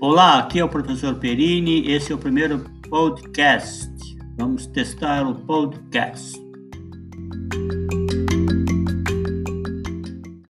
Olá, aqui é o professor Perini, esse é o primeiro podcast. Vamos testar o podcast.